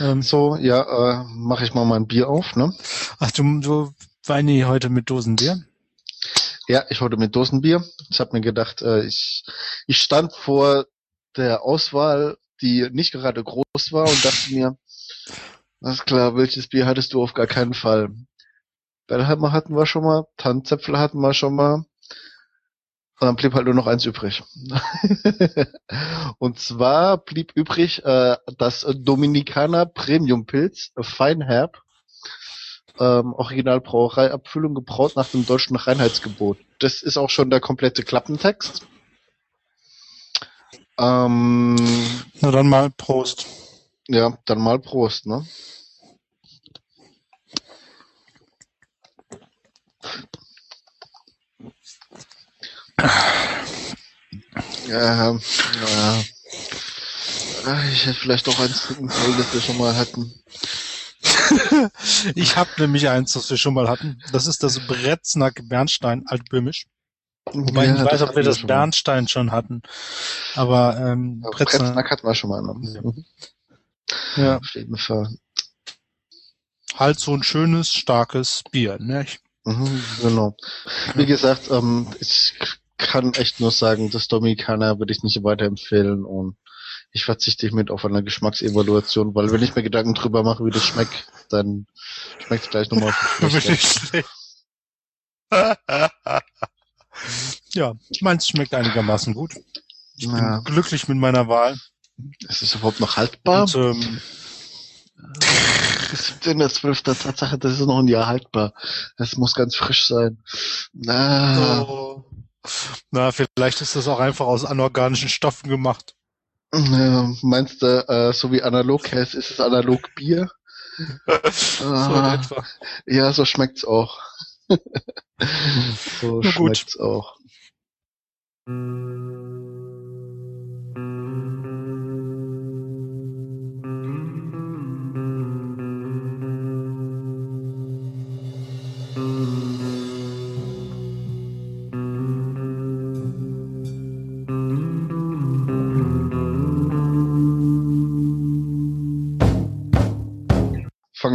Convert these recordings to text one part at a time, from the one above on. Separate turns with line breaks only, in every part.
Ähm,
So, ja, äh, mache ich mal mein Bier auf, ne?
ach, du, du Weini heute mit Dosenbier?
Ja, ich heute mit Dosenbier. Ich habe mir gedacht, äh, ich, ich stand vor der Auswahl, die nicht gerade groß war und dachte mir, alles klar, welches Bier hattest du auf gar keinen Fall? Bellheimer hatten wir schon mal, Tannenzäpfel hatten wir schon mal. Und dann blieb halt nur noch eins übrig. und zwar blieb übrig äh, das Dominikaner Premium Pilz, äh, Feinherb. Ähm, Originalbrauereiabfüllung gebraut nach dem deutschen Reinheitsgebot. Das ist auch schon der komplette Klappentext. Ähm,
Na dann mal Prost.
ja, dann mal Prost, ne? Ja, ja. Ich hätte vielleicht auch eins trinken sollen, das wir schon mal hatten.
Ich habe nämlich eins, das wir schon mal hatten. Das ist das Bretznack Bernstein Altböhmisch. Wobei ich nicht weiß, ob wir das
schon mal.
Bernstein schon hatten. Aber ähm, Bretznack,
Bretznack hatten wir schon mal. Ne?
Ja.
Mhm.
ja,
Auf jeden Fall.
halt so ein schönes, starkes Bier. Ne? Ich,
Mhm, genau. Wie gesagt, ähm, ich kann echt nur sagen, das Dominikaner würde ich nicht weiterempfehlen und ich verzichte hiermit auf eine Geschmacksevaluation, weil wenn ich mir Gedanken drüber mache, wie das schmeckt, dann schmeckt es gleich nochmal schlechter.
ich ja, meins schmeckt einigermaßen gut. Ich bin
Ja.
glücklich mit meiner Wahl.
Ist es überhaupt noch haltbar?
Und, ähm,
17.12. Tatsache, das ist noch ein Jahr haltbar. Das muss ganz frisch sein. Na,
oh. Na, vielleicht ist das auch einfach aus anorganischen Stoffen gemacht.
äh, meinst du, äh, so wie analog ist, ist es analog Bier?
so
Ah.
etwa.
Ja, so schmeckt's auch. so
Na gut.
schmeckt's auch.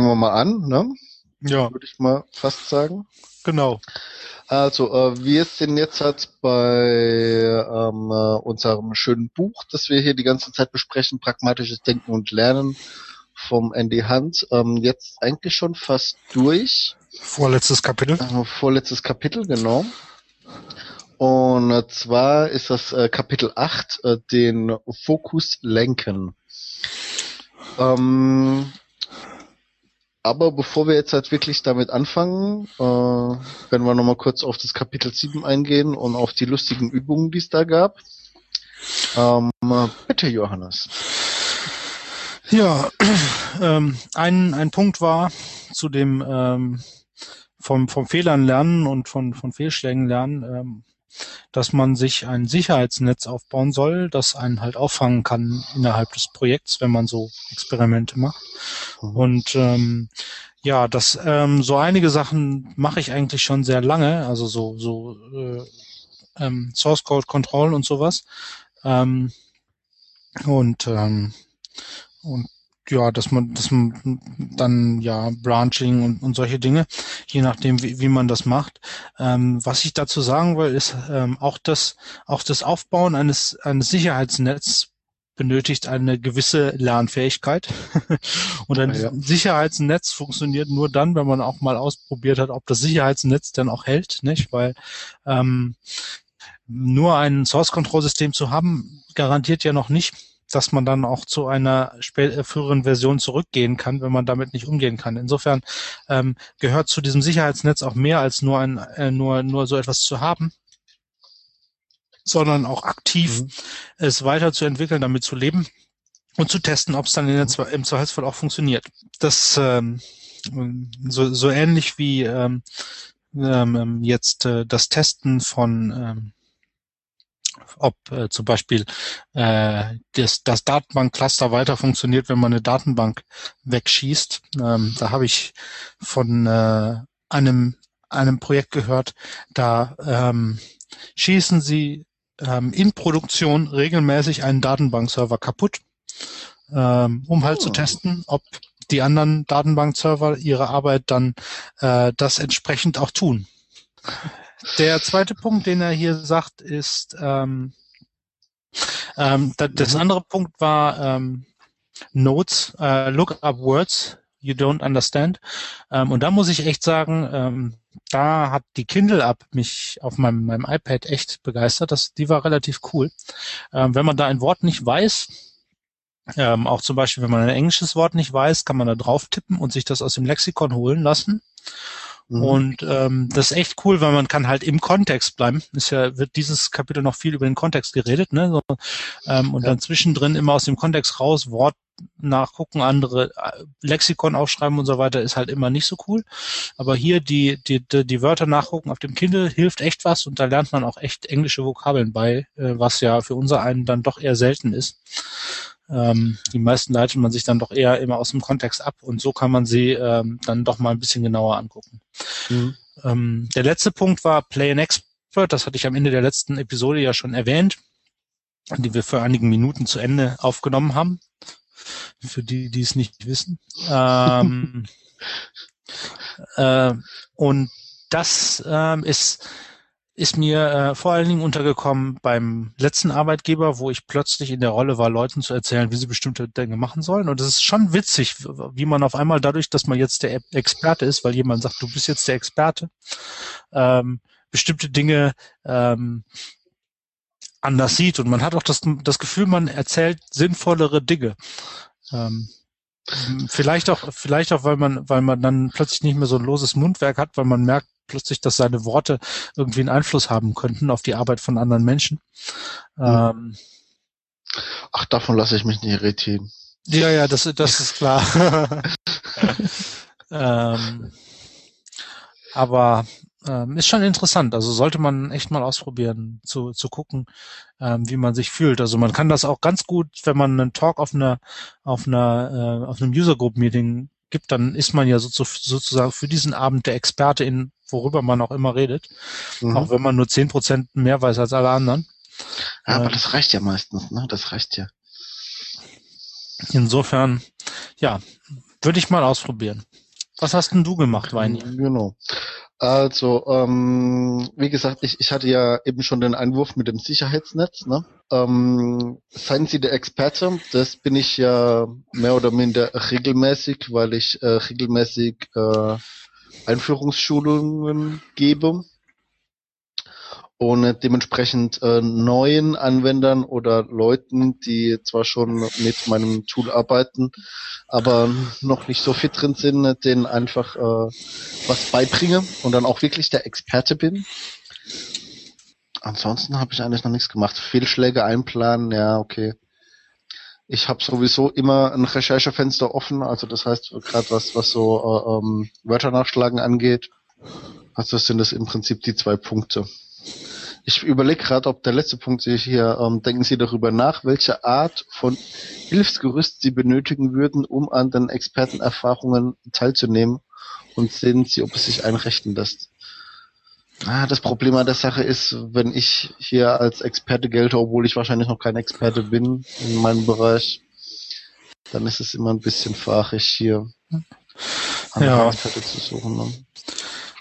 Fangen wir mal an, ne?
Ja,
Würde ich mal fast sagen.
genau.
Also, äh, wir sind jetzt halt bei ähm, äh, unserem schönen Buch, das wir hier die ganze Zeit besprechen, Pragmatisches Denken und Lernen vom Andy Hunt. Ähm, jetzt eigentlich schon fast durch.
Vorletztes Kapitel.
Äh, vorletztes Kapitel, genau. Und äh, zwar ist das äh, Kapitel 8, äh, den Fokus lenken. Ähm, aber bevor wir jetzt halt wirklich damit anfangen, äh, werden wir nochmal kurz auf das Kapitel 7 eingehen und auf die lustigen Übungen, die es da gab. Ähm, äh, bitte, Johannes.
Ja, ähm, ein, ein Punkt war zu dem ähm, vom, vom Fehlern lernen und von, von Fehlschlägen lernen, ähm, dass man sich ein Sicherheitsnetz aufbauen soll, das einen halt auffangen kann innerhalb des Projekts, wenn man so Experimente macht. Und ähm, ja, das ähm, so einige Sachen mache ich eigentlich schon sehr lange, also so so äh, ähm, Source Code Control und sowas. Ähm, und ähm, und ja, dass man, dass man dann ja Branching und, und solche Dinge, je nachdem wie, wie man das macht. Ähm, was ich dazu sagen will, ist ähm, auch das auch das Aufbauen eines eines Sicherheitsnetzes benötigt eine gewisse Lernfähigkeit. und ein
Ja.
Sicherheitsnetz funktioniert nur dann, wenn man auch mal ausprobiert hat, ob das Sicherheitsnetz dann auch hält, nicht? Weil ähm, nur ein Source-Control-System zu haben, garantiert ja noch nicht, dass man dann auch zu einer äh, früheren Version zurückgehen kann, wenn man damit nicht umgehen kann. Insofern ähm, gehört zu diesem Sicherheitsnetz auch mehr als nur ein äh, nur nur so etwas zu haben, sondern auch aktiv
Mhm.
es weiterzuentwickeln, damit zu leben und zu testen, ob es dann in der, Zwe- im Zweifelsfall auch funktioniert. Das ähm, so, so ähnlich wie ähm, ähm, jetzt äh, das Testen von ähm, ob äh, zum Beispiel äh, das, das Datenbankcluster weiter funktioniert, wenn man eine Datenbank wegschießt. Ähm, da habe ich von äh, einem einem Projekt gehört, da ähm, schießen sie ähm, in Produktion regelmäßig einen Datenbankserver kaputt. ähm, um halt
Oh.
zu testen, ob die anderen Datenbankserver ihre Arbeit dann äh, das entsprechend auch tun. Der zweite Punkt, den er hier sagt, ist, ähm, ähm, da, das
Mhm.
andere Punkt war ähm, Notes, äh, look up words you don't understand. Ähm, und da muss ich echt sagen, ähm, da hat die Kindle-App mich auf meinem, meinem iPad echt begeistert. Das, die war relativ cool. Ähm, wenn man da ein Wort nicht weiß, ähm, auch zum Beispiel, wenn man ein englisches Wort nicht weiß, kann man da drauf tippen und sich das aus dem Lexikon holen lassen.
Mhm.
Und ähm, das ist echt cool, weil man kann halt im Kontext bleiben. Ist ja, wird dieses Kapitel noch viel über den Kontext geredet, ne? So, ähm, und
Ja.
dann zwischendrin immer aus dem Kontext raus, Wort nachgucken, andere äh, Lexikon aufschreiben und so weiter, ist halt immer nicht so cool. Aber hier die, die, die, die Wörter nachgucken auf dem Kindle hilft echt was und da lernt man auch echt englische Vokabeln bei, äh, was ja für unser einen dann doch eher selten ist. Ähm, die meisten leitet man sich dann doch eher immer aus dem Kontext ab und so kann man sie ähm, dann doch mal ein bisschen genauer angucken.
Mhm.
Ähm, der letzte Punkt war Play an Expert. Das hatte ich am Ende der letzten Episode ja schon erwähnt, die wir für einigen Minuten zu Ende aufgenommen haben. Für die, die es nicht wissen. Ähm, äh, und das ähm, ist ist mir äh, vor allen Dingen untergekommen beim letzten Arbeitgeber, wo ich plötzlich in der Rolle war, Leuten zu erzählen, wie sie bestimmte Dinge machen sollen. Und es ist schon witzig, wie man auf einmal dadurch, dass man jetzt der Experte ist, weil jemand sagt, du bist jetzt der Experte, ähm, bestimmte Dinge ähm, anders sieht. Und man hat auch das, das Gefühl, man erzählt sinnvollere Dinge. Ähm, vielleicht auch, vielleicht auch, weil man, weil man dann plötzlich nicht mehr so ein loses Mundwerk hat, weil man merkt plötzlich, dass seine Worte irgendwie einen Einfluss haben könnten auf die Arbeit von anderen Menschen. Ähm,
Ach, davon lasse ich mich nicht irritieren.
ja, ja, das, das ist klar. ähm, aber ähm, ist schon interessant. Also sollte man echt mal ausprobieren, zu, zu gucken, ähm, wie man sich fühlt. Also man kann das auch ganz gut, wenn man einen Talk auf einer, auf einer, äh, auf einem User Group Meeting gibt, dann ist man ja so, sozusagen für diesen Abend der Experte in worüber man auch immer redet,
Mhm.
auch wenn man nur zehn Prozent mehr weiß als alle anderen.
Ja, aber
Ähm,
das reicht ja meistens, ne? Das reicht ja.
Insofern, ja, würde ich mal ausprobieren. Was hast denn du gemacht, Weini?
Genau. Also, ähm, wie gesagt, ich, ich hatte ja eben schon den Einwurf mit dem Sicherheitsnetz. Ne? Ähm, seien Sie der Experte, das bin ich ja mehr oder minder regelmäßig, weil ich äh, regelmäßig äh, Einführungsschulungen gebe und dementsprechend äh, neuen Anwendern oder Leuten, die zwar schon mit meinem Tool arbeiten, aber noch nicht so fit drin sind, denen einfach äh, was beibringe und dann auch wirklich der Experte bin. Ansonsten habe ich eigentlich noch nichts gemacht. Fehlschläge einplanen, ja, okay. Ich habe sowieso immer ein Recherchefenster offen, also das heißt gerade was was so äh, ähm, Wörter nachschlagen angeht. Also sind das im Prinzip die zwei Punkte. Ich überlege gerade, ob der letzte Punkt sich hier, ähm, denken Sie darüber nach, welche Art von Hilfsgerüst Sie benötigen würden, um an den Expertenerfahrungen teilzunehmen und sehen Sie, ob es sich einrichten lässt. Ah, das Problem an der Sache ist, wenn ich hier als Experte gelte, obwohl ich wahrscheinlich noch kein Experte bin in meinem Bereich, dann ist es immer ein bisschen fachig hier
Ja.
Experte zu suchen. Ne?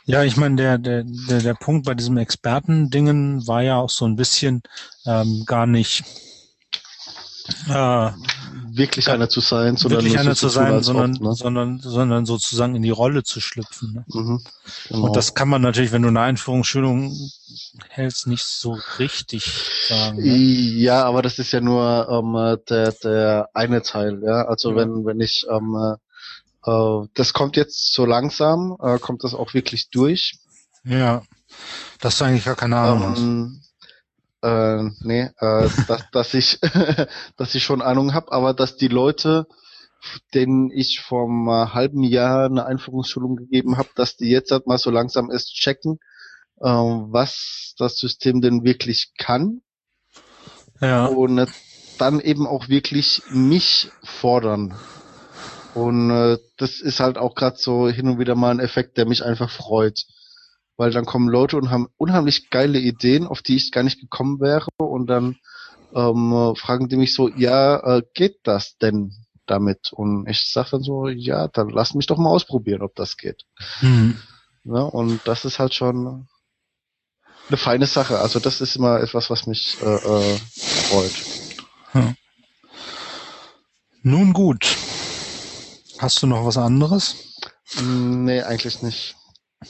Ja, ich meine, der, der, der, der Punkt bei diesem Expertendingen war ja auch so ein bisschen ähm, gar nicht äh,
Wirklich einer zu sein, sondern
wirklich einer
so
zu
tun,
sein,
ob,
sondern,
ne?
sondern, sondern sozusagen in die Rolle zu schlüpfen. Ne?
Mhm, genau.
Und das kann man natürlich, wenn du eine Einführungsschulung hältst, nicht so richtig sagen. Ne?
Ja, aber das ist ja nur ähm, der, der eine Teil, ja. Also
Ja.
wenn, wenn ich ähm, äh, das kommt jetzt so langsam, äh, kommt das auch wirklich durch.
Ja, dass du eigentlich gar keine Ahnung hast.
Ähm, äh, nee, äh, dass, dass ich dass ich schon Ahnung habe, aber dass die Leute, denen ich vom äh, halben Jahr eine Einführungsschulung gegeben habe, dass die jetzt halt mal so langsam erst checken, äh, was das System denn wirklich kann
Ja,
und dann eben auch wirklich mich fordern. Und äh, das ist halt auch gerade so hin und wieder mal ein Effekt, der mich einfach freut. Weil dann kommen Leute und haben unheimlich geile Ideen, auf die ich gar nicht gekommen wäre. Und dann ähm, äh, fragen die mich so, ja, äh, geht das denn? damit. Und ich sage dann so, ja, dann lass mich doch mal ausprobieren, ob das geht.
Mhm.
Ja, und das ist halt schon eine feine Sache. Also das ist immer etwas, was mich äh, äh, freut.
Ja. Nun gut. Hast du noch was anderes?
Nee, eigentlich nicht.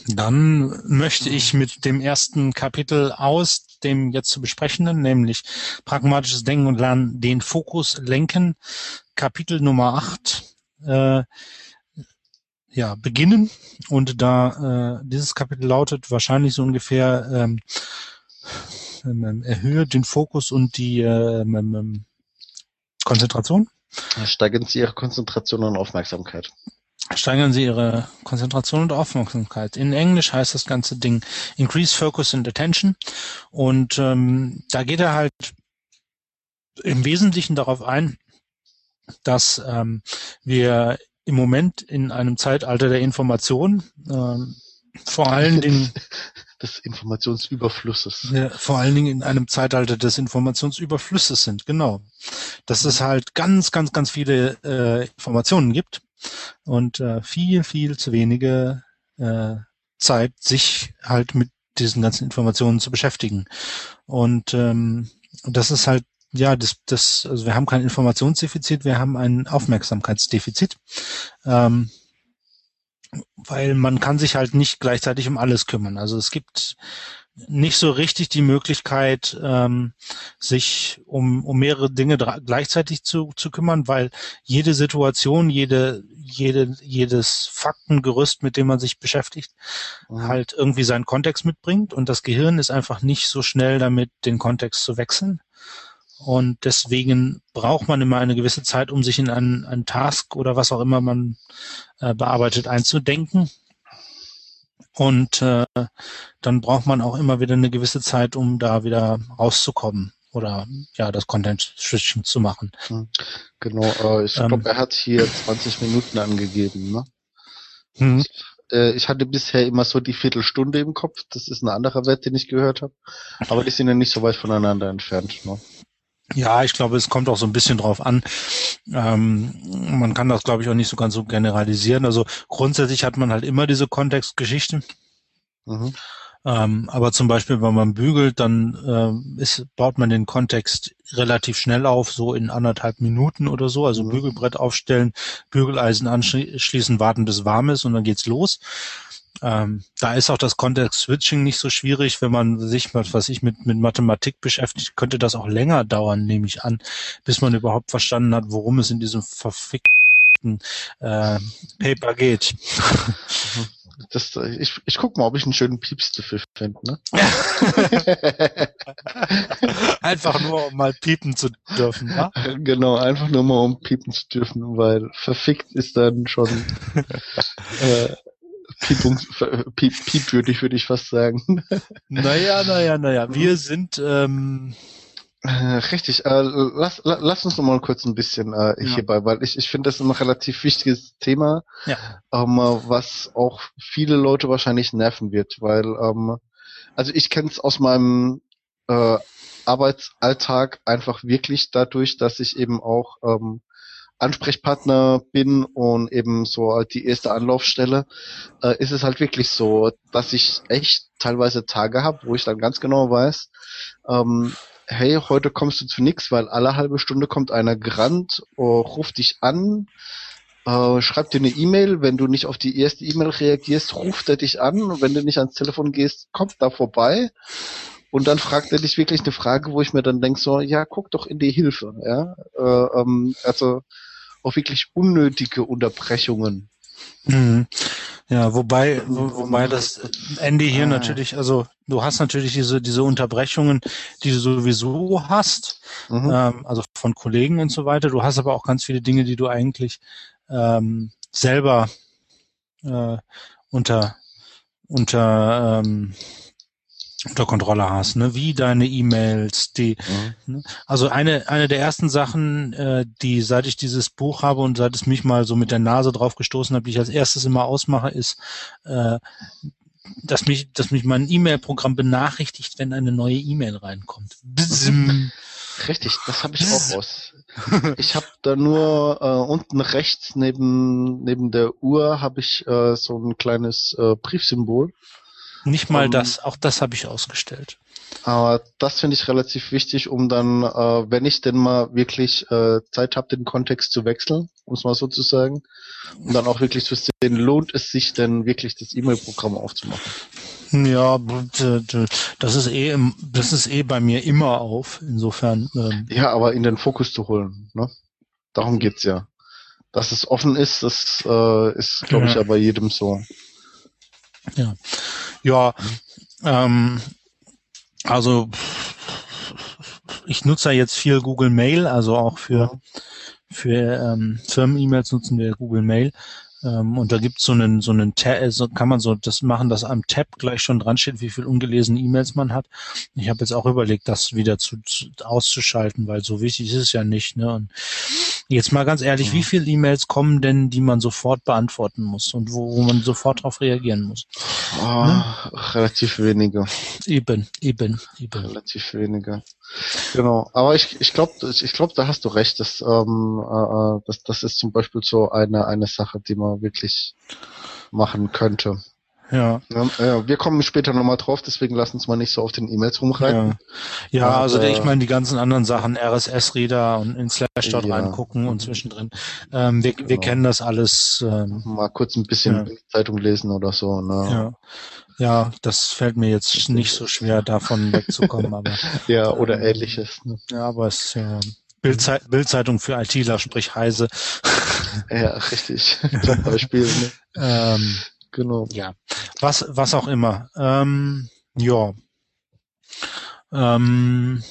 Dann möchte ich mit dem ersten Kapitel aus dem jetzt zu besprechenden, nämlich pragmatisches Denken und Lernen, den Fokus lenken, Kapitel Nummer 8, äh, ja, beginnen. Und da äh, dieses Kapitel lautet wahrscheinlich so ungefähr ähm, ähm, erhöhe den Fokus und die ähm, ähm, Konzentration.
Steigern Sie Ihre Konzentration und Aufmerksamkeit.
Steigern Sie Ihre Konzentration und Aufmerksamkeit. In Englisch heißt das ganze Ding Increase Focus and Attention. Und ähm, da geht er halt im Wesentlichen darauf ein, dass ähm, wir im Moment in einem Zeitalter der Information ähm, vor allen Dingen
des Informationsüberflusses.
Ja, vor allen Dingen in einem Zeitalter des Informationsüberflusses sind, genau. Dass es halt ganz, ganz, ganz viele äh, Informationen gibt und äh, viel, viel zu wenige äh, Zeit, sich halt mit diesen ganzen Informationen zu beschäftigen. Und ähm, das ist halt, ja, das, das, also wir haben kein Informationsdefizit, wir haben ein Aufmerksamkeitsdefizit. Ähm, weil man kann sich halt nicht gleichzeitig um alles kümmern. Also es gibt nicht so richtig die Möglichkeit, ähm, sich um, um mehrere Dinge gleichzeitig zu, zu kümmern, weil jede Situation, jede, jede, jedes Faktengerüst, mit dem man sich beschäftigt, mhm. halt irgendwie seinen Kontext mitbringt und das Gehirn ist einfach nicht so schnell damit, den Kontext zu wechseln. Und deswegen braucht man immer eine gewisse Zeit, um sich in einen, einen Task oder was auch immer man äh, bearbeitet einzudenken. Und äh, dann braucht man auch immer wieder eine gewisse Zeit, um da wieder rauszukommen oder ja das Content Switching zu machen.
Hm. Genau, äh, ich glaube, ähm, er hat hier 20 Minuten angegeben. Ne? Mhm. Ich, äh, ich hatte bisher immer so die Viertelstunde im Kopf. Das ist ein anderer Wert, den ich gehört habe. Aber die sind ja nicht so weit voneinander entfernt. Ne?
Ja, ich glaube, es kommt auch so ein bisschen drauf an. Ähm, man kann das, glaube ich, auch nicht so ganz so generalisieren. Also grundsätzlich hat man halt immer diese Kontextgeschichte. Mhm. Ähm, aber zum Beispiel, wenn man bügelt, dann äh, ist, baut man den Kontext relativ schnell auf, so in anderthalb Minuten oder so. Also mhm. Bügelbrett aufstellen, Bügeleisen anschließen, warten bis warm ist und dann geht's los. Ähm, da ist auch das Context-Switching nicht so schwierig. Wenn man sich, was ich mit, mit Mathematik beschäftigt, könnte das auch länger dauern, nehme ich an, bis man überhaupt verstanden hat, worum es in diesem verfickten äh, Paper geht.
Das, ich, ich guck mal, ob ich einen schönen Pieps dafür finde. Ne?
einfach nur, um mal piepen zu dürfen. Ja?
Genau, einfach nur mal, um piepen zu dürfen, weil verfickt ist dann schon äh, Piepungs, piep, piepwürdig, würde ich fast sagen.
Naja, naja, naja. Wir sind ähm,
äh, Richtig, äh, lass, lass uns noch mal kurz ein bisschen äh, ja. hierbei, weil ich, ich finde das ein relativ wichtiges Thema, ja. ähm, was auch viele Leute wahrscheinlich nerven wird, weil ähm, also ich kenne es aus meinem äh, Arbeitsalltag einfach wirklich dadurch, dass ich eben auch ähm, Ansprechpartner bin und eben so halt die erste Anlaufstelle, äh, ist es halt wirklich so, dass ich echt teilweise Tage habe, wo ich dann ganz genau weiß, ähm, hey, heute kommst du zu nix, weil alle halbe Stunde kommt einer gerannt, oh, ruft dich an, äh, schreibt dir eine E-Mail, wenn du nicht auf die erste E-Mail reagierst, ruft er dich an. Und wenn du nicht ans Telefon gehst, kommt da vorbei. Und dann fragt er dich wirklich eine Frage, wo ich mir dann denke so, ja, guck doch in die Hilfe, ja, äh, ähm, also auch wirklich unnötige Unterbrechungen.
Mhm. Ja, wobei, wo, wobei das Ende hier ah. natürlich, also du hast natürlich diese, diese Unterbrechungen, die du sowieso hast, mhm. ähm, also von Kollegen und so weiter. Du hast aber auch ganz viele Dinge, die du eigentlich ähm, selber äh, unter unter ähm, unter Kontrolle hast, ne? wie deine E-Mails, die, mhm. ne? also eine eine der ersten Sachen, äh, die seit ich dieses Buch habe und seit es mich mal so mit der Nase drauf gestoßen habe, die ich als erstes immer ausmache, ist äh, dass mich, dass mich mein E-Mail-Programm benachrichtigt, wenn eine neue E-Mail reinkommt.
Richtig, das habe ich auch aus. Ich habe da nur äh, unten rechts neben neben der Uhr habe ich äh, so ein kleines äh, Briefsymbol.
Nicht mal um, das, auch das habe ich ausgestellt.
Aber das finde ich relativ wichtig, um dann, äh, wenn ich denn mal wirklich äh, Zeit habe, den Kontext zu wechseln, um es mal so zu sagen, um dann auch wirklich zu sehen, lohnt es sich denn wirklich das E-Mail-Programm aufzumachen.
Ja, das ist eh, das ist eh bei mir immer auf. Insofern.
Ähm, ja, aber in den Fokus zu holen. Ne? Darum geht's ja. Dass es offen ist, das äh, ist, glaube ich, ja bei jedem so.
Ja, ja. Ähm, also ich nutze jetzt viel Google Mail, also auch für für ähm, Firmen-E-Mails nutzen wir Google Mail. Ähm, und da gibt's so einen, so einen Tab, also kann man so das machen, dass am Tab gleich schon dran steht, wie viel ungelesene E-Mails man hat. Ich habe jetzt auch überlegt, das wieder zu, zu, auszuschalten, weil so wichtig ist es ja nicht. Ne? Und jetzt mal ganz ehrlich, ja. wie viele E-Mails kommen denn, die man sofort beantworten muss und wo, wo man sofort darauf reagieren muss?
Oh, ne? Relativ wenige.
Eben, eben, eben.
Relativ wenige. Genau, aber ich, ich glaube, ich glaub, da hast du recht. dass, ähm, äh, das, das ist zum Beispiel so eine, eine Sache, die man wirklich machen könnte.
Ja.
ja. Wir kommen später nochmal drauf, deswegen lass uns mal nicht so auf den E-Mails rumreiten.
Ja, ja also, also ich meine die ganzen anderen Sachen, RSS-Reader und in Slashdot ja. reingucken und zwischendrin. Ähm, wir, genau. wir kennen das alles. Ähm,
mal kurz ein bisschen ja. Zeitung lesen oder so. Ne?
Ja. Ja, das fällt mir jetzt nicht so schwer, davon wegzukommen, aber.
ja, oder ähm, ähnliches. Ne?
Ja, aber es ist ja Bildzei Bildzeitung für ITler, sprich Heise.
ja, richtig. Zum Beispiel. Ne?
ähm, genau. Ja, was, was auch immer. Ähm, ja. Ähm,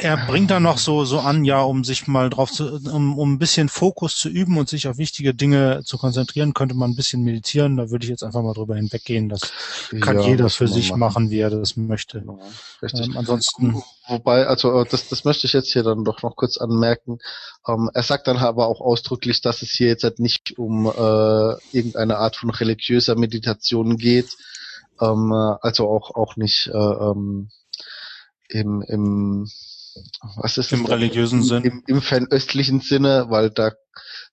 er bringt dann noch so, so an, ja, um sich mal drauf zu, um, um ein bisschen Fokus zu üben und sich auf wichtige Dinge zu konzentrieren, könnte man ein bisschen meditieren. Da würde ich jetzt einfach mal drüber hinweggehen. Das kann ja, jeder für sich machen. machen. wie er das möchte.
Richtig. Ähm, ansonsten. Wobei, also äh, das, das möchte ich jetzt hier dann doch noch kurz anmerken. Ähm, er sagt dann aber auch ausdrücklich, dass es hier jetzt halt nicht um äh, irgendeine Art von religiöser Meditation geht. Ähm, äh, also auch auch nicht äh, ähm, im, im was ist
Im religiösen Sinn?
Im, im fernöstlichen Sinne, weil da,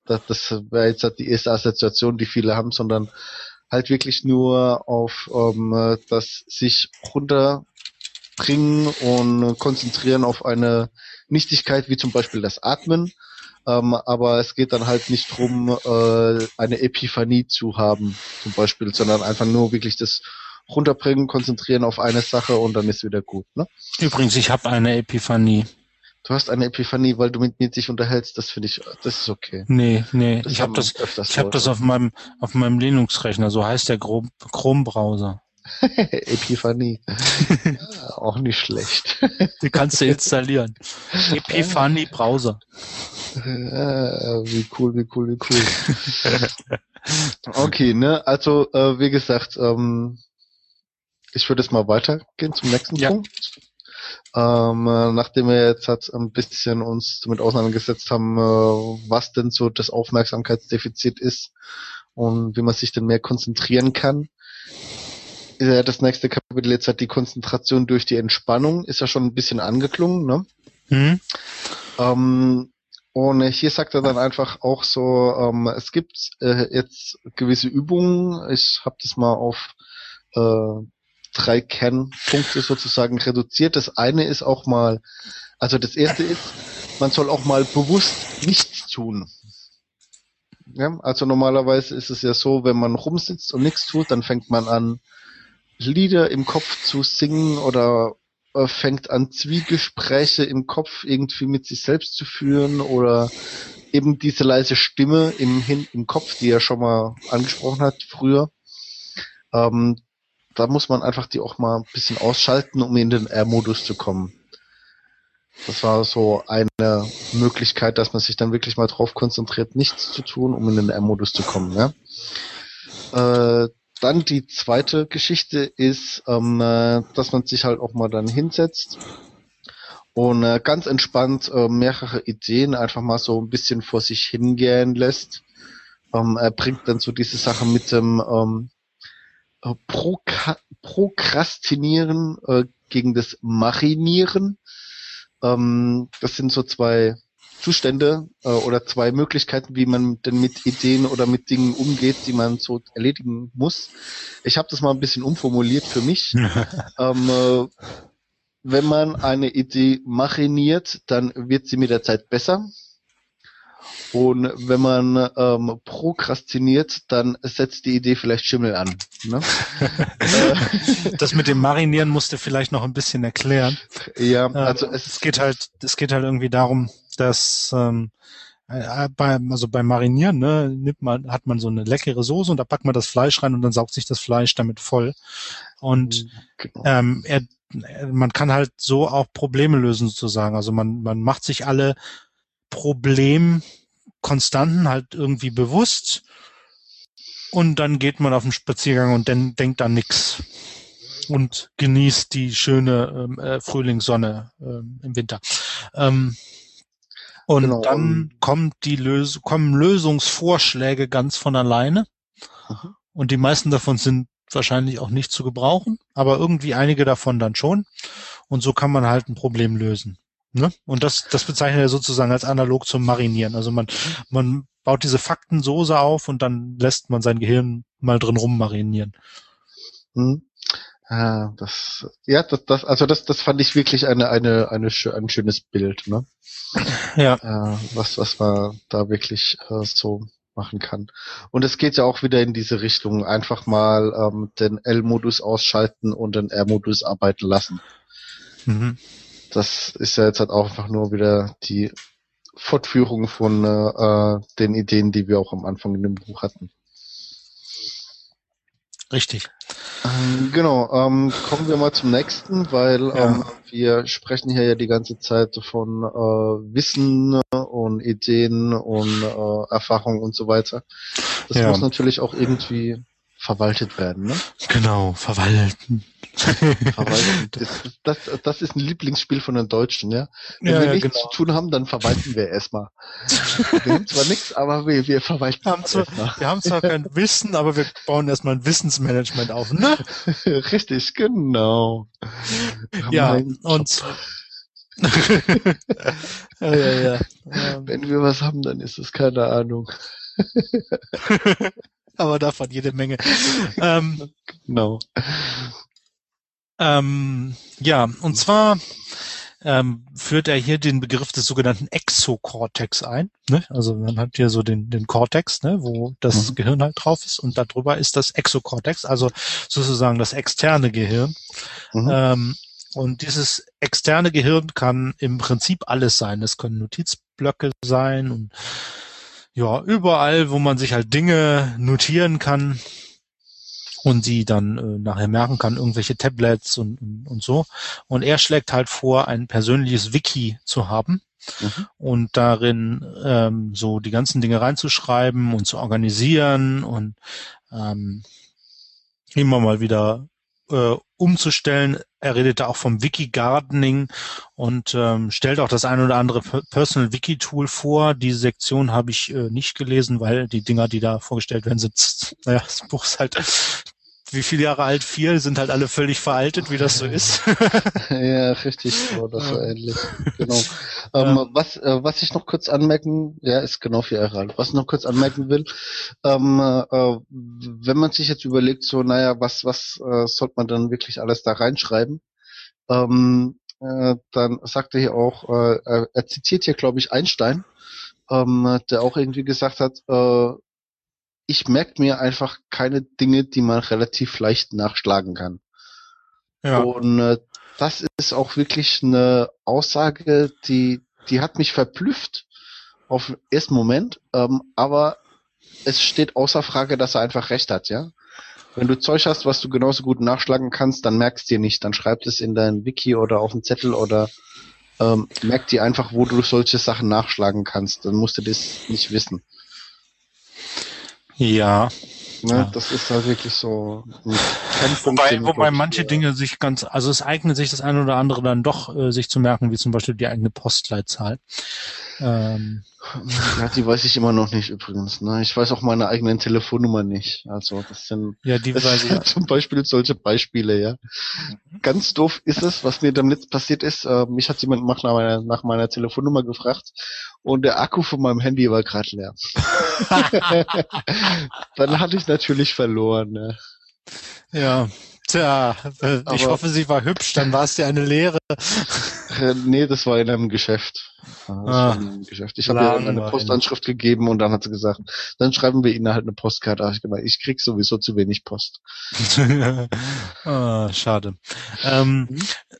da das wäre jetzt halt die erste Assoziation, die viele haben, sondern halt wirklich nur auf ähm, das sich runterbringen und konzentrieren auf eine Nichtigkeit, wie zum Beispiel das Atmen. Ähm, aber es geht dann halt nicht drum, äh, eine Epiphanie zu haben, zum Beispiel, sondern einfach nur wirklich das runterbringen, konzentrieren auf eine Sache und dann ist wieder gut. Ne?
Übrigens, ich habe eine Epiphanie.
Du hast eine Epiphanie, weil du mit mir dich unterhältst, das finde ich, das ist okay.
Nee, nee, das ich habe das, ich habe das auf meinem, auf meinem Linux-Rechner, so heißt der Chrome-Browser.
Epiphanie. ja, auch nicht schlecht.
Die kannst du installieren. Epiphanie Browser.
wie cool, wie cool, wie cool. okay, ne, also äh, wie gesagt, ähm, ich würde jetzt mal weitergehen zum nächsten ja. Punkt. Ähm, äh, nachdem wir jetzt halt ein bisschen uns damit auseinandergesetzt haben, äh, was denn so das Aufmerksamkeitsdefizit ist und wie man sich denn mehr konzentrieren kann, ist ja das nächste Kapitel jetzt halt die Konzentration durch die Entspannung, ist ja schon ein bisschen angeklungen, ne? Mhm. Ähm, und hier sagt er dann einfach auch so, ähm, es gibt äh, jetzt gewisse Übungen, ich habe das mal auf äh, drei Kernpunkte sozusagen reduziert. Das eine ist auch mal, also das erste ist, man soll auch mal bewusst nichts tun. Ja, also normalerweise ist es ja so, wenn man rumsitzt und nichts tut, dann fängt man an, Lieder im Kopf zu singen oder äh, fängt an, Zwiegespräche im Kopf irgendwie mit sich selbst zu führen oder eben diese leise Stimme im, im Kopf, die er schon mal angesprochen hat früher. Ähm, da muss man einfach die auch mal ein bisschen ausschalten, um in den R-Modus zu kommen. Das war so eine Möglichkeit, dass man sich dann wirklich mal drauf konzentriert, nichts zu tun, um in den R-Modus zu kommen. Ja? Äh, dann die zweite Geschichte ist, ähm, äh, dass man sich halt auch mal dann hinsetzt und äh, ganz entspannt äh, mehrere Ideen einfach mal so ein bisschen vor sich hingehen lässt Ähm, er bringt dann so diese Sache mit dem ähm, äh, Proka Prokrastinieren äh, gegen das Marinieren. Ähm, das sind so zwei Zustände äh, oder zwei Möglichkeiten, wie man denn mit Ideen oder mit Dingen umgeht, die man so erledigen muss. Ich habe das mal ein bisschen umformuliert für mich. ähm, äh, wenn man eine Idee mariniert, dann wird sie mit der Zeit besser. Und wenn man ähm, prokrastiniert, dann setzt die Idee vielleicht Schimmel an. Ne?
das mit dem Marinieren musste vielleicht noch ein bisschen erklären.
Ja, ähm, also
es, es geht halt, es geht halt irgendwie darum, dass ähm, äh, bei, also beim Marinieren, ne, nimmt man, hat man so eine leckere Soße und da packt man das Fleisch rein und dann saugt sich das Fleisch damit voll. Und genau. ähm, er, man kann halt so auch Probleme lösen sozusagen. Also man, man macht sich alle Problemkonstanten halt irgendwie bewusst und dann geht man auf den Spaziergang und dann denkt an nix und genießt die schöne ähm, äh, Frühlingssonne ähm, im Winter. Ähm, und genau. dann kommt die Lös kommen Lösungsvorschläge ganz von alleine. Mhm. Und die meisten davon sind wahrscheinlich auch nicht zu gebrauchen, aber irgendwie einige davon dann schon. Und so kann man halt ein Problem lösen. Ne? Und das, das bezeichnet er sozusagen als analog zum Marinieren. Also man, man baut diese Faktensoße auf und dann lässt man sein Gehirn mal drin rummarinieren.
Hm. Ah, das, ja, das, das, also das, das fand ich wirklich eine, eine, eine, ein schönes Bild, ne? Ja. Äh, was, was man da wirklich äh, so machen kann. Und es geht ja auch wieder in diese Richtung, einfach mal ähm, den L-Modus ausschalten und den R-Modus arbeiten lassen. Mhm. Das ist ja jetzt halt auch einfach nur wieder die Fortführung von äh, den Ideen, die wir auch am Anfang in dem Buch hatten.
Richtig.
Ähm, genau, ähm, kommen wir mal zum nächsten, weil ja. ähm, wir sprechen hier ja die ganze Zeit von äh, Wissen und Ideen und äh, Erfahrung und so weiter. Das ja. muss natürlich auch irgendwie verwaltet werden, ne?
Genau, verwalten.
verwalten. Das, das, das ist ein Lieblingsspiel von den Deutschen, ja. Wenn ja, wir nichts genau. zu tun haben, dann verwalten wir erstmal. wir haben zwar nichts, aber wir, wir verwalten
wir haben zwar, Wir haben zwar kein Wissen, aber wir bauen erstmal ein Wissensmanagement auf, ne?
Richtig, genau.
Ja, mein und
ja, ja, ja. Wenn wir was haben, dann ist es keine Ahnung
aber davon jede Menge. ähm, genau. Ähm, ja, und zwar ähm, führt er hier den Begriff des sogenannten Exocortex ein. Ne? Also man hat hier so den, den Cortex, ne? wo das mhm. Gehirn halt drauf ist und darüber ist das Exocortex, also sozusagen das externe Gehirn. Mhm. Ähm, und dieses externe Gehirn kann im Prinzip alles sein. Es können Notizblöcke sein und ja, überall, wo man sich halt Dinge notieren kann und sie dann äh, nachher merken kann, irgendwelche Tablets und, und, und so. Und er schlägt halt vor, ein persönliches Wiki zu haben. Mhm. und darin ähm, so die ganzen Dinge reinzuschreiben und zu organisieren und ähm, immer mal wieder äh, umzustellen. Er redet da auch vom Wiki-Gardening und ähm, stellt auch das ein oder andere Personal Wiki-Tool vor. Die Sektion habe ich äh, nicht gelesen, weil die Dinger, die da vorgestellt werden, sind, naja, das Buch ist halt wie viele Jahre alt? Vier, sind halt alle völlig veraltet, wie das so ist.
ja, richtig, so, das war ähnlich. Genau. Ähm, ja. was, äh, was ich noch kurz anmerken, ja, ist genau vier Jahre alt. Was ich noch kurz anmerken will, ähm, äh, wenn man sich jetzt überlegt, so, naja, was, was äh, sollte man dann wirklich alles da reinschreiben? Ähm, äh, dann sagt er hier auch, äh, er zitiert hier, glaube ich, Einstein, ähm, der auch irgendwie gesagt hat, äh, ich merke mir einfach keine Dinge, die man relativ leicht nachschlagen kann. Ja. Und äh, das ist auch wirklich eine Aussage, die, die hat mich verblüfft auf den ersten Moment, ähm, aber es steht außer Frage, dass er einfach recht hat, ja. Wenn du Zeug hast, was du genauso gut nachschlagen kannst, dann merkst du dir nicht, dann schreib es in dein Wiki oder auf den Zettel oder ähm, merk dir einfach, wo du solche Sachen nachschlagen kannst. Dann musst du das nicht wissen.
Ja.
Ne, ja. Das ist halt wirklich so.
Wobei, wobei manche Dinge sich ganz, also es eignet sich das eine oder andere dann doch, äh, sich zu merken, wie zum Beispiel die eigene Postleitzahl. Ähm,
ja, die weiß ich immer noch nicht übrigens. Ne? Ich weiß auch meine eigenen Telefonnummer nicht. Also das sind
ja, die
das
weiß ich.
zum Beispiel solche Beispiele, ja. Ganz doof ist es, was mir damit passiert ist. Äh, mich hat jemand nach meiner, nach meiner Telefonnummer gefragt und der Akku von meinem Handy war gerade leer. Dann hatte ich natürlich verloren. Ne?
Ja, tja, äh, ich hoffe, sie war hübsch, dann war es dir eine Lehre.
Äh, nee, das war in einem Geschäft. Das
Ah,
in einem Geschäft. Ich habe ihr eine. Postanschrift gegeben und dann hat sie gesagt, dann schreiben wir Ihnen halt eine Postkarte. Ich gemeint, ich krieg sowieso zu wenig Post.
ah, schade. Ähm,
Mhm.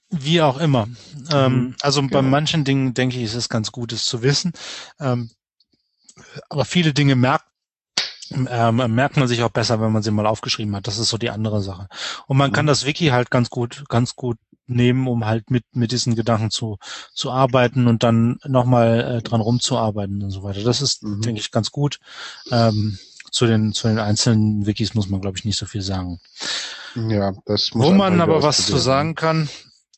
wie auch immer. Ähm,
Mhm,
also bei
genau.
manchen Dingen denke ich, ist es ganz gut, es zu wissen. Ähm, aber viele Dinge merkt, ähm, merkt man sich auch besser, wenn man sie mal aufgeschrieben hat. Das ist so die andere Sache. Und man kann
Mhm.
das Wiki halt ganz gut, ganz gut nehmen, um halt mit, mit diesen Gedanken zu, zu arbeiten und dann nochmal äh, dran rumzuarbeiten und so weiter. Das ist,
Mhm.
denke ich, ganz gut. Ähm, zu den, zu den einzelnen Wikis muss man, glaube ich, nicht so viel sagen.
Ja, das muss
Wo man aber was zu
ausprobieren.
sagen kann,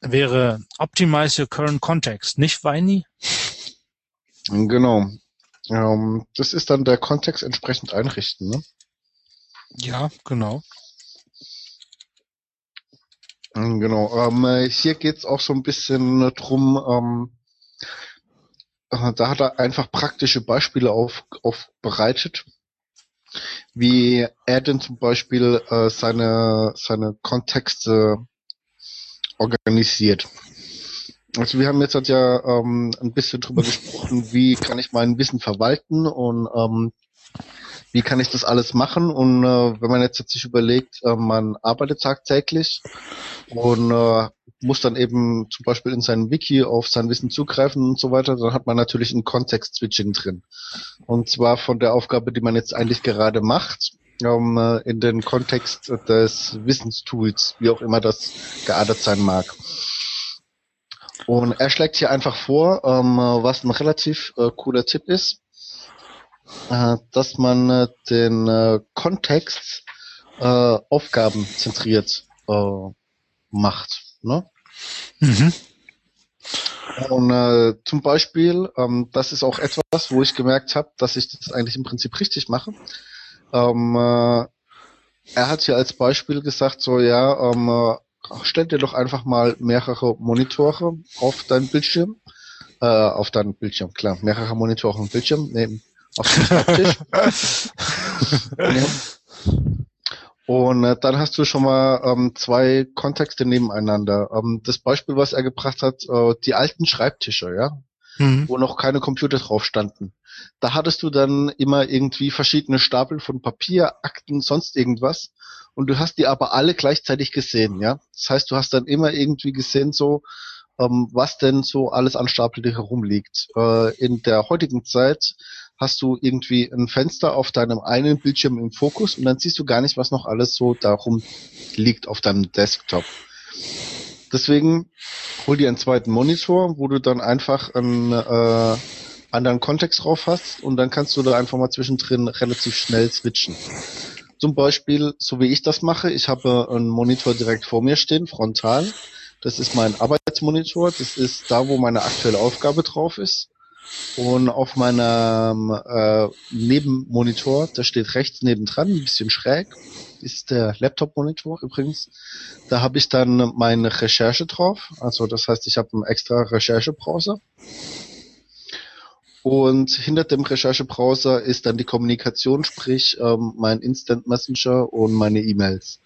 wäre Optimize your current context, nicht Weini?
Genau. Ähm, das ist dann der Kontext entsprechend einrichten. Ne?
Ja, genau.
Mm, Genau. Ähm, äh, hier geht's auch so ein bisschen äh, drum, ähm, äh, da hat er einfach praktische Beispiele auf, aufbereitet, wie er denn zum Beispiel äh, seine, seine Kontexte organisiert. Also wir haben jetzt halt ja ähm, ein bisschen drüber gesprochen, wie kann ich mein Wissen verwalten und ähm, wie kann ich das alles machen? Und äh, wenn man jetzt, jetzt sich überlegt, äh, man arbeitet tagtäglich und äh, muss dann eben zum Beispiel in seinem Wiki auf sein Wissen zugreifen und so weiter, dann hat man natürlich ein Kontext-Switching drin. Und zwar von der Aufgabe, die man jetzt eigentlich gerade macht, ähm, äh, in den Kontext des Wissenstools, wie auch immer das geadert sein mag. Und er schlägt hier einfach vor, ähm, äh, was ein relativ äh, cooler Tipp ist, äh, dass man äh, den äh, Kontext äh, aufgabenzentriert äh, macht. Ne?
Mhm.
Und zum Beispiel, ähm, das ist auch etwas, wo ich gemerkt habe, dass ich das eigentlich im Prinzip richtig mache. Ähm, äh, er hat hier als Beispiel gesagt, so ja, ähm, äh, stell dir doch einfach mal mehrere Monitore auf dein Bildschirm, äh, auf deinen Bildschirm, klar, mehrere Monitore auf dem Bildschirm, neben auf dem Schreibtisch. ja. Und äh, dann hast du schon mal ähm, zwei Kontexte nebeneinander. Ähm, das Beispiel, was er gebracht hat, äh, die alten Schreibtische, ja,
Mhm.
wo noch keine Computer drauf standen. Da hattest du dann immer irgendwie verschiedene Stapel von Papier, Akten, sonst irgendwas. Und du hast die aber alle gleichzeitig gesehen, ja. Das heißt, du hast dann immer irgendwie gesehen, so, ähm, was denn so alles an Stapel herumliegt. Äh, in der heutigen Zeit hast du irgendwie ein Fenster auf deinem einen Bildschirm im Fokus und dann siehst du gar nicht, was noch alles so darum liegt auf deinem Desktop. Deswegen hol dir einen zweiten Monitor, wo du dann einfach einen äh, anderen Kontext drauf hast und dann kannst du da einfach mal zwischendrin relativ schnell switchen. Zum Beispiel, so wie ich das mache, ich habe einen Monitor direkt vor mir stehen, frontal. Das ist mein Arbeitsmonitor. Das ist da, wo meine aktuelle Aufgabe drauf ist. Und auf meinem äh, Nebenmonitor, da steht rechts nebendran, ein bisschen schräg, ist der Laptop-Monitor übrigens. Da habe ich dann meine Recherche drauf. Also das heißt, ich habe einen extra Recherchebrowser. Und hinter dem Recherchebrowser ist dann die Kommunikation, sprich ähm, mein Instant Messenger und meine E-Mails.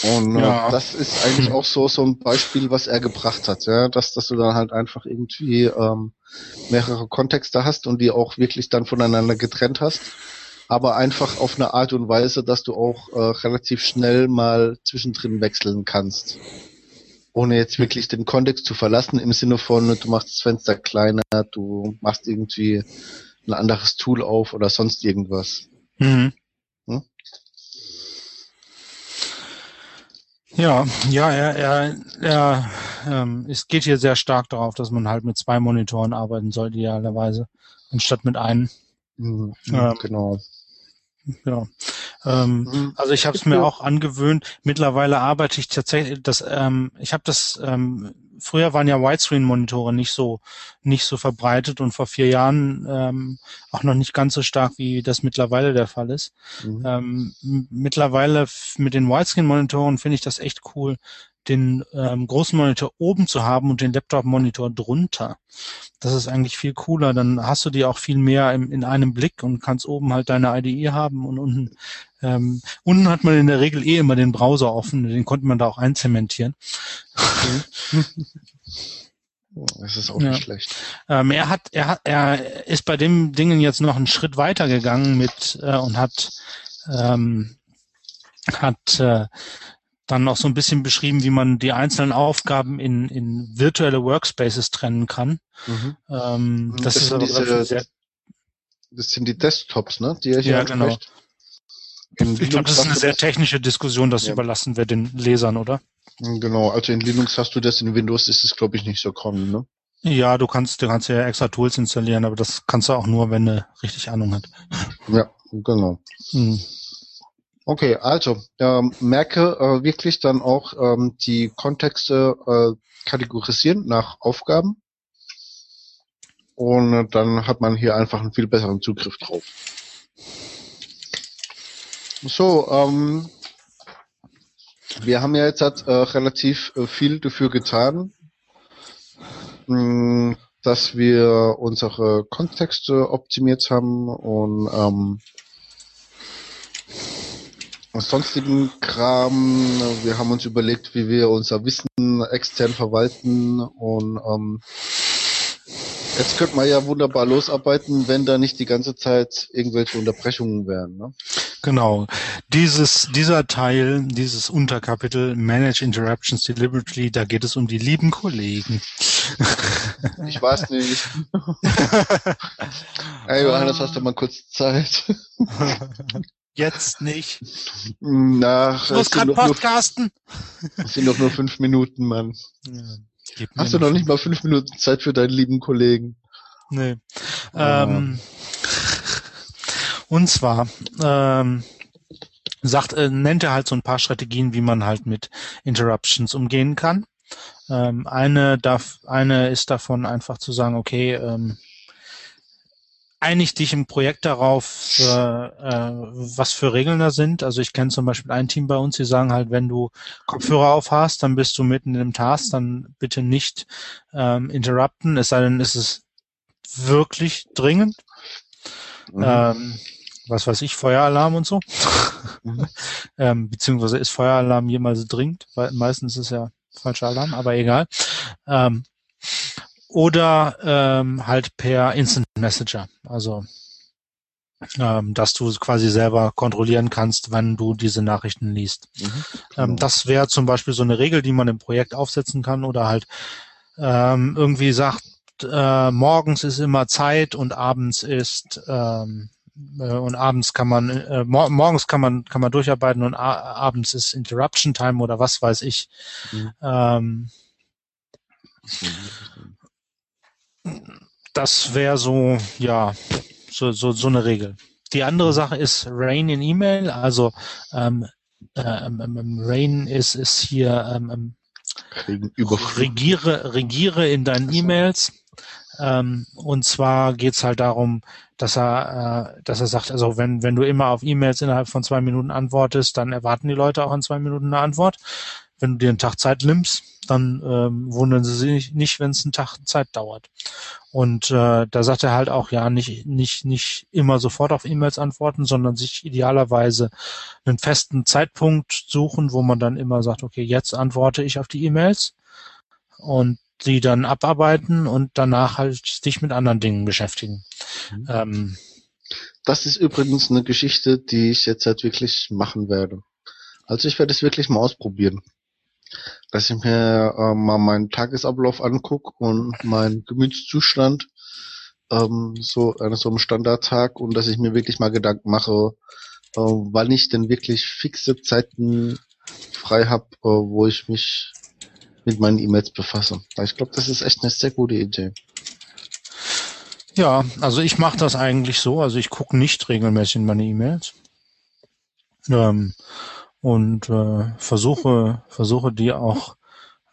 Und äh,
Ja.
das ist eigentlich auch so so ein Beispiel, was er gebracht hat, ja, dass dass du dann halt einfach irgendwie ähm, mehrere Kontexte hast und die auch wirklich dann voneinander getrennt hast, aber einfach auf eine Art und Weise, dass du auch äh, relativ schnell mal zwischendrin wechseln kannst, ohne jetzt wirklich den Kontext zu verlassen im Sinne von du machst das Fenster kleiner, du machst irgendwie ein anderes Tool auf oder sonst irgendwas.
Mhm.
Hm?
Ja, ja, er, er, er ähm, es geht hier sehr stark darauf, dass man halt mit zwei Monitoren arbeiten soll, idealerweise, anstatt mit einem.
Mhm,
Ähm,
genau.
Ja. Ähm,
Mhm.
also ich habe es mir auch angewöhnt. Mittlerweile arbeite ich tatsächlich, das, ähm, ich habe das ähm, früher waren ja Widescreen-Monitore nicht so nicht so verbreitet und vor vier Jahren ähm, auch noch nicht ganz so stark, wie das mittlerweile der Fall ist. Mhm. Ähm, mittlerweile mit den Widescreen-Monitoren finde ich das echt cool, den ähm, großen Monitor oben zu haben und den Laptop-Monitor drunter. Das ist eigentlich viel cooler. Dann hast du die auch viel mehr im, in einem Blick und kannst oben halt deine IDE haben und unten ähm, unten hat man in der Regel eh immer den Browser offen, den konnte man da auch einzementieren.
Das ist auch ja. nicht schlecht.
Ähm, er hat, er hat, er ist bei dem Dingen jetzt noch einen Schritt weiter gegangen mit äh, und hat ähm, hat äh, dann noch so ein bisschen beschrieben, wie man die einzelnen Aufgaben in, in virtuelle Workspaces trennen kann. Mhm. Ähm,
das, das, ist aber diese, sehr, das sind die Desktops, ne? Die
ja, genau. Ich glaube, das ist eine sehr technische Diskussion, das ja. überlassen wir den Lesern, oder?
Genau, also in Linux hast du das, in Windows ist es, glaube ich, nicht so kommen, ne?
Ja, du kannst, du kannst ja extra Tools installieren, aber das kannst du auch nur, wenn du richtig Ahnung hast.
Ja, genau. Hm. Okay, also ähm, merke äh, wirklich dann auch ähm, die Kontexte äh, kategorisieren nach Aufgaben. Und äh, dann hat man hier einfach einen viel besseren Zugriff drauf. So, ähm, wir haben ja jetzt äh, relativ äh, viel dafür getan, mh, mm, dass wir unsere Kontexte optimiert haben und ähm, sonstigen Kram. Wir haben uns überlegt, wie wir unser Wissen extern verwalten und ähm, jetzt könnte man ja wunderbar losarbeiten, wenn da nicht die ganze Zeit irgendwelche Unterbrechungen wären. Ne?
Genau. Dieses, dieser Teil, dieses Unterkapitel Manage Interruptions Deliberately, da geht es um die lieben Kollegen.
Ich weiß nicht. Ey, Johannes, hast du mal kurz Zeit?
Jetzt nicht.
Nach,
ich muss gerade podcasten.
Es sind doch nur fünf Minuten, Mann. Ja, Hast du noch nicht mal fünf Minuten Zeit für deinen lieben Kollegen?
Nee. Ah. Ähm, und zwar ähm, sagt, äh, nennt er halt so ein paar Strategien, wie man halt mit Interruptions umgehen kann. Ähm, eine darf, eine ist davon einfach zu sagen, okay, ähm, einig dich im Projekt darauf, äh, äh, was für Regeln da sind. Also ich kenne zum Beispiel ein Team bei uns, die sagen halt, wenn du Kopfhörer auf hast, dann bist du mitten in dem Task, dann bitte nicht ähm, interrupten, es sei denn, ist es wirklich dringend. Mhm. Ähm, was weiß ich, Feueralarm und so. Mhm. ähm, beziehungsweise ist Feueralarm jemals dringend, weil meistens ist ja falscher Alarm, aber egal. Ähm, oder ähm, halt per Instant Messenger. Also ähm, dass du quasi selber kontrollieren kannst, wann du diese Nachrichten liest. Mhm, ähm, genau. ähm, das wäre zum Beispiel so eine Regel, die man im Projekt aufsetzen kann oder halt ähm, irgendwie sagt, äh, morgens ist immer Zeit und abends ist ähm, äh, und abends kann man äh, mor morgens kann man kann man durcharbeiten und abends ist Interruption Time oder was weiß ich. Mhm. Ähm, das wäre so, ja, so, so, so eine Regel. Die andere Sache ist Rain in E-Mail, also ähm, ähm, ähm, ähm Rain ist, ist hier ähm, ähm regiere, regiere in deinen E-Mails. Ähm, und zwar geht's halt darum, dass er, äh, dass er sagt, also wenn, wenn du immer auf E-Mails innerhalb von zwei Minuten antwortest, dann erwarten die Leute auch in zwei Minuten eine Antwort. Wenn du dir einen Tag Zeit nimmst, dann ähm, wundern sie sich nicht, wenn es einen Tag Zeit dauert. Und äh, da sagt er halt auch, ja, nicht, nicht, nicht immer sofort auf E-Mails antworten, sondern sich idealerweise einen festen Zeitpunkt suchen, wo man dann immer sagt, okay, jetzt antworte ich auf die E-Mails und die dann abarbeiten und danach halt dich mit anderen Dingen beschäftigen. Mhm. Ähm,
das ist übrigens eine Geschichte, die ich jetzt halt wirklich machen werde. Also ich werde es wirklich mal ausprobieren dass ich mir äh, mal meinen Tagesablauf angucke und meinen Gemütszustand, ähm, so an so einem Standardtag und dass ich mir wirklich mal Gedanken mache, äh, wann ich denn wirklich fixe Zeiten frei habe, äh, wo ich mich mit meinen E-Mails befasse. Ich glaube, das ist echt eine sehr gute Idee.
Ja, also ich mache das eigentlich so, also ich gucke nicht regelmäßig in meine E-Mails. Ähm, und äh, versuche, versuche die auch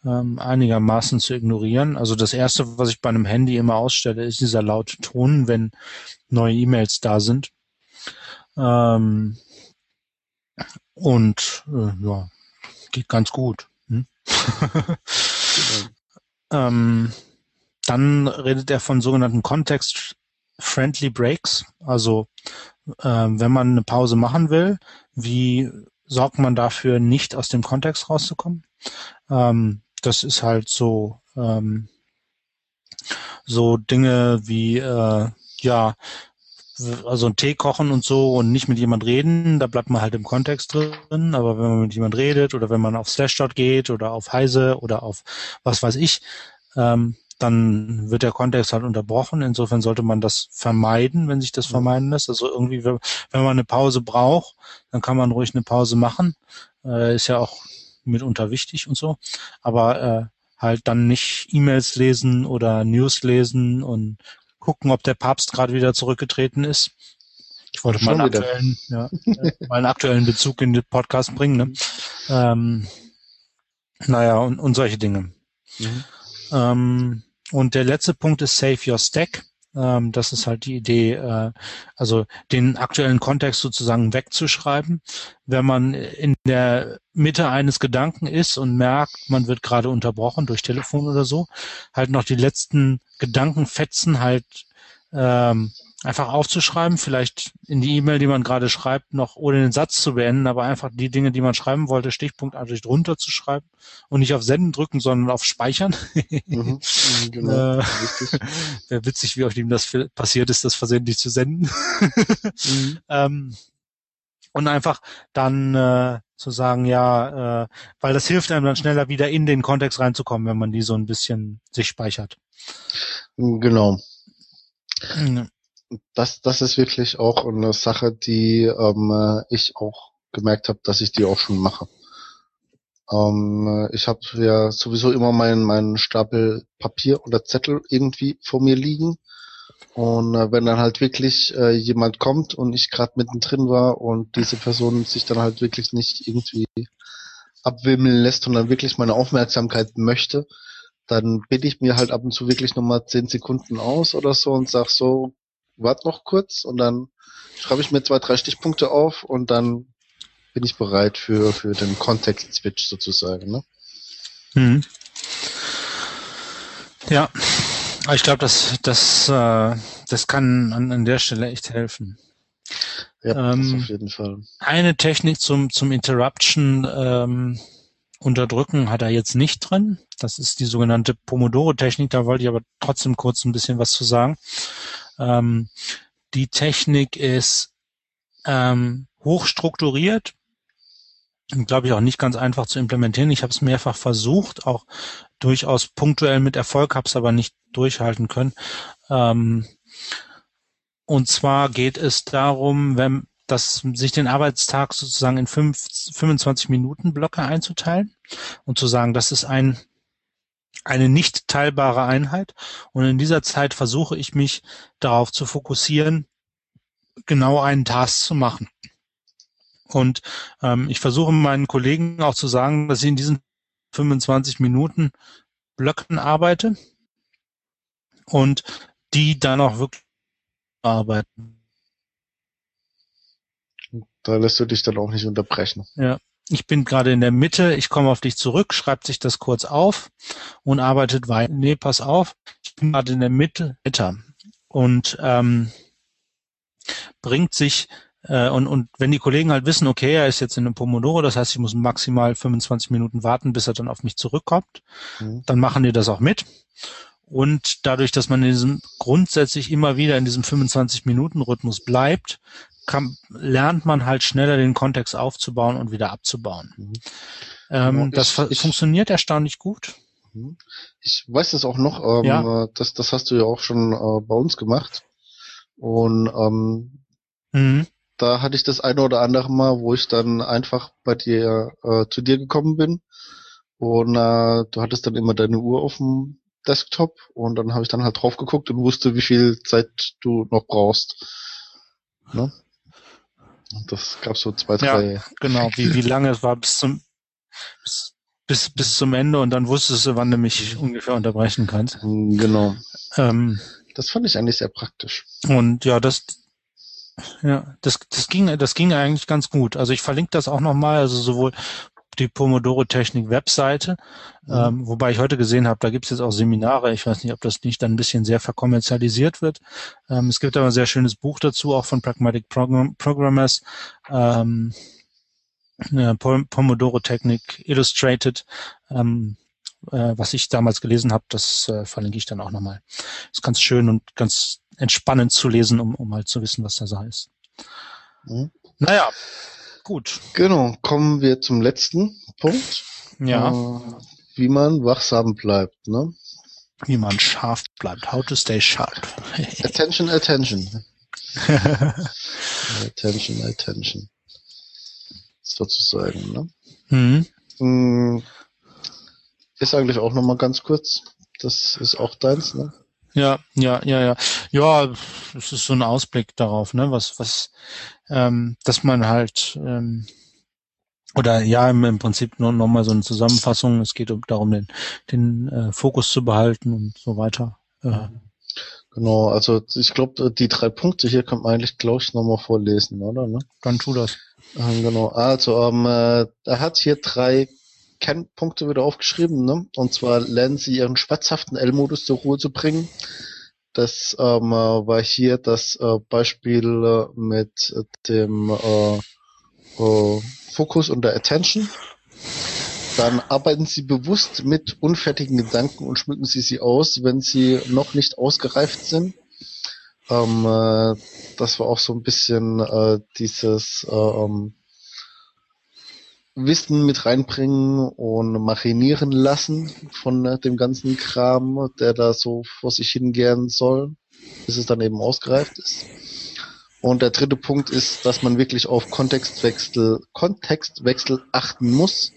ähm, einigermaßen zu ignorieren. Also das erste, was ich bei einem Handy immer ausstelle, ist dieser laute Ton, wenn neue E-Mails da sind. Ähm, und äh, ja, geht ganz gut. Hm? ähm, dann redet er von sogenannten Context-Friendly Breaks. Also äh, wenn man eine Pause machen will, wie sorgt man dafür, nicht aus dem Kontext rauszukommen? Ähm, das ist halt so ähm, so Dinge wie äh, ja also einen Tee kochen und so und nicht mit jemand reden, da bleibt man halt im Kontext drin, aber wenn man mit jemand redet oder wenn man auf Slashdot geht oder auf Heise oder auf was weiß ich, ähm, dann wird der Kontext halt unterbrochen. Insofern sollte man das vermeiden, wenn sich das vermeiden lässt. Also irgendwie, wenn man eine Pause braucht, dann kann man ruhig eine Pause machen. Äh, ist ja auch mitunter wichtig und so. Aber äh, halt dann nicht E-Mails lesen oder News lesen und gucken, ob der Papst gerade wieder zurückgetreten ist. Ich wollte mal einen, aktuellen, ja, mal einen aktuellen Bezug in den Podcast bringen. Ne? Ähm, naja, und, und solche Dinge. Mhm. Ähm, und der letzte Punkt ist Save Your Stack. Ähm, das ist halt die Idee, äh, also den aktuellen Kontext sozusagen wegzuschreiben. Wenn man in der Mitte eines Gedanken ist und merkt, man wird gerade unterbrochen durch Telefon oder so, halt noch die letzten Gedankenfetzen halt ähm, einfach aufzuschreiben, vielleicht in die E-Mail, die man gerade schreibt, noch ohne den Satz zu beenden, aber einfach die Dinge, die man schreiben wollte, stichpunktartig drunter zu schreiben und nicht auf Senden drücken, sondern auf Speichern. Mhm, mhm genau, äh, Wäre witzig, wie auf dem das passiert ist, das versehentlich zu senden. mhm. ähm, und einfach dann äh, zu sagen, ja, äh, weil das hilft einem dann schneller wieder in den Kontext reinzukommen, wenn man die so ein bisschen sich speichert.
Genau. Mhm das, das ist wirklich auch eine Sache, die ähm, äh, ich auch gemerkt habe, dass ich die auch schon mache. Ähm, ich habe ja sowieso immer meinen meinen Stapel Papier oder Zettel irgendwie vor mir liegen. Und äh, wenn dann halt wirklich äh, jemand kommt und ich gerade mittendrin war und diese Person sich dann halt wirklich nicht irgendwie abwimmeln lässt und dann wirklich meine Aufmerksamkeit möchte, dann bitte ich mir halt ab und zu wirklich nochmal zehn Sekunden aus oder so und sag so, warte noch kurz und dann schreibe ich mir zwei, drei Stichpunkte auf und dann bin ich bereit für, für den Kontext-Switch sozusagen. Ne?
Hm. Ja, ich glaube, das, das, äh, das kann an, an der Stelle echt helfen. Ja, ähm, das auf jeden Fall. Eine Technik zum, zum Interruption ähm, unterdrücken hat er jetzt nicht drin. Das ist die sogenannte Pomodoro-Technik. Da wollte ich aber trotzdem kurz ein bisschen was zu sagen. Ähm, die Technik ist ähm, hochstrukturiert glaube ich auch nicht ganz einfach zu implementieren. Ich habe es mehrfach versucht, auch durchaus punktuell mit Erfolg, habe es aber nicht durchhalten können. Ähm, und zwar geht es darum, wenn das, sich den Arbeitstag sozusagen in fünf, 25 Minuten Blöcke einzuteilen und zu sagen, das ist ein eine nicht teilbare Einheit. Und in dieser Zeit versuche ich mich darauf zu fokussieren, genau einen Task zu machen. Und ähm, ich versuche meinen Kollegen auch zu sagen, dass ich in diesen 25 Minuten Blöcken arbeite und die dann auch wirklich arbeiten.
Da lässt du dich dann auch nicht unterbrechen.
Ja ich bin gerade in der Mitte, ich komme auf dich zurück, schreibt sich das kurz auf und arbeitet weiter. Nee, pass auf, ich bin gerade in der Mitte, Mitte. Und ähm, bringt sich äh, und, und wenn die Kollegen halt wissen, okay, er ist jetzt in einem Pomodoro, das heißt, ich muss maximal 25 Minuten warten, bis er dann auf mich zurückkommt, mhm. dann machen die das auch mit. Und dadurch, dass man in diesem grundsätzlich immer wieder in diesem 25-Minuten-Rhythmus bleibt, kann, lernt man halt schneller den Kontext aufzubauen und wieder abzubauen. Mhm. Ähm, das ich, funktioniert erstaunlich gut.
Mhm. Ich weiß das auch noch, ähm, ja. das, das hast du ja auch schon äh, bei uns gemacht. Und ähm, mhm. da hatte ich das eine oder andere Mal, wo ich dann einfach bei dir äh, zu dir gekommen bin. Und äh, du hattest dann immer deine Uhr auf dem Desktop und dann habe ich dann halt drauf geguckt und wusste, wie viel Zeit du noch brauchst. Ne? Das gab so zwei, drei.
Ja, genau, wie, wie lange es war bis zum bis, bis, bis zum Ende und dann wusstest du, wann du mich ungefähr unterbrechen kannst.
Genau.
Ähm,
Das fand ich eigentlich sehr praktisch.
und ja, das, ja, das, das ging, das ging eigentlich ganz gut. Also ich verlinke das auch nochmal, also sowohl die Pomodoro Technik Webseite,
Mhm.
ähm, wobei ich heute gesehen habe, da gibt es jetzt auch Seminare. Ich weiß nicht, ob das nicht dann ein bisschen sehr verkommerzialisiert wird. Ähm, es gibt aber ein sehr schönes Buch dazu, auch von Pragmatic Program Programmers. Ähm, äh, Pom- Pomodoro Technik Illustrated, ähm, äh, was ich damals gelesen habe, das äh, verlinke ich dann auch nochmal. Ist ganz schön und ganz entspannend zu lesen, um, um halt zu wissen, was da Sache ist.
Mhm.
Naja, gut.
Genau, kommen wir zum letzten Punkt.
Ja,
Äh, wie man wachsam bleibt. Ne?
wie man scharf bleibt. How to stay sharp.
Attention, attention. Attention, attention. Sozusagen. Ne?
mhm.
Mm, Ist eigentlich auch nochmal ganz kurz. Das ist auch deins, ne?
Ja, ja, ja, ja. Ja, es ist so ein Ausblick darauf, ne, was, was, ähm, dass man halt, ähm, oder ja, im, im Prinzip nur nochmal so eine Zusammenfassung. Es geht um, darum, den, den äh, Fokus zu behalten und so weiter. Äh,
Genau, also ich glaube, die drei Punkte hier kann man eigentlich, glaube ich, nochmal vorlesen, oder? Ne?
dann tu das.
Ähm, genau, also ähm, äh, er hat hier drei Kernpunkte wieder aufgeschrieben, ne? Und zwar lernen Sie Ihren schwarzhaften L-Modus zur Ruhe zu bringen. Das ähm, äh, war hier das äh, Beispiel äh, mit dem äh, äh, Fokus und der Attention. Dann arbeiten Sie bewusst mit unfertigen Gedanken und schmücken Sie sie aus, wenn sie noch nicht ausgereift sind. Ähm, äh, das war auch so ein bisschen äh, dieses äh, ähm, Wissen mit reinbringen und marinieren lassen von äh, dem ganzen Kram, der da so vor sich hingehen soll, bis es dann eben ausgereift ist. Und der dritte Punkt ist, dass man wirklich auf Kontextwechsel, Kontextwechsel achten muss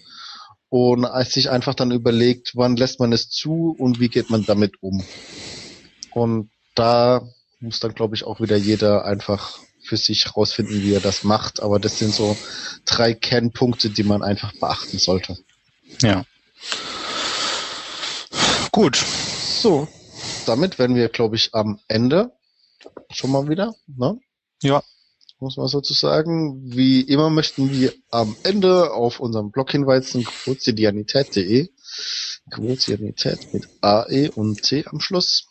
und sich einfach dann überlegt, wann lässt man es zu und wie geht man damit um. Und da muss dann, glaube ich, auch wieder jeder einfach für sich rausfinden, wie er das macht. Aber das sind so drei Kernpunkte, die man einfach beachten sollte.
Ja. Gut.
So, damit wären wir, glaube ich, am Ende schon mal wieder. Ne?
Ja.
Muss man sozusagen. Wie immer möchten wir am Ende auf unserem Blog hinweisen, quotidianität.de. Quotidianität mit AE und T am Schluss.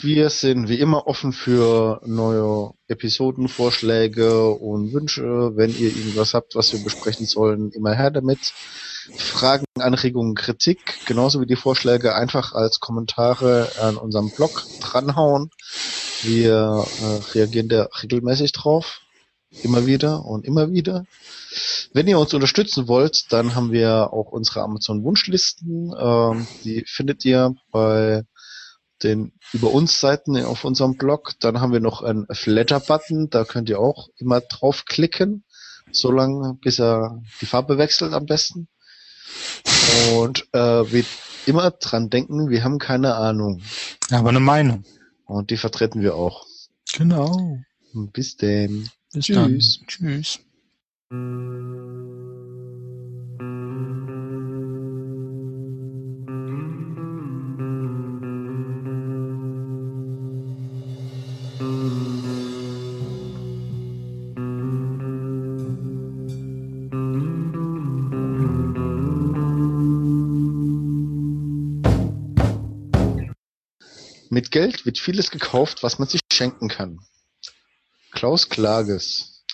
Wir sind wie immer offen für neue Episoden, Vorschläge und Wünsche. Wenn ihr irgendwas habt, was wir besprechen sollen, immer her damit. Fragen, Anregungen, Kritik, genauso wie die Vorschläge einfach als Kommentare an unserem Blog dranhauen. Wir äh, reagieren da regelmäßig drauf. Immer wieder und immer wieder. Wenn ihr uns unterstützen wollt, dann haben wir auch unsere Amazon-Wunschlisten. Ähm, die findet ihr bei den über uns Seiten auf unserem Blog. Dann haben wir noch einen Flatter-Button, da könnt ihr auch immer draufklicken, solange bis er die Farbe wechselt am besten. Und äh, wir immer dran denken, wir haben keine Ahnung.
Aber eine Meinung.
Und die vertreten wir auch.
Genau.
Bis denn.
Bis
Tschüss.
dann. Tschüss.
Mit Geld wird vieles gekauft, was man sich schenken kann. Klaus Klages,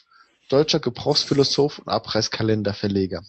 deutscher Gebrauchsphilosoph und Abreißkalenderverleger.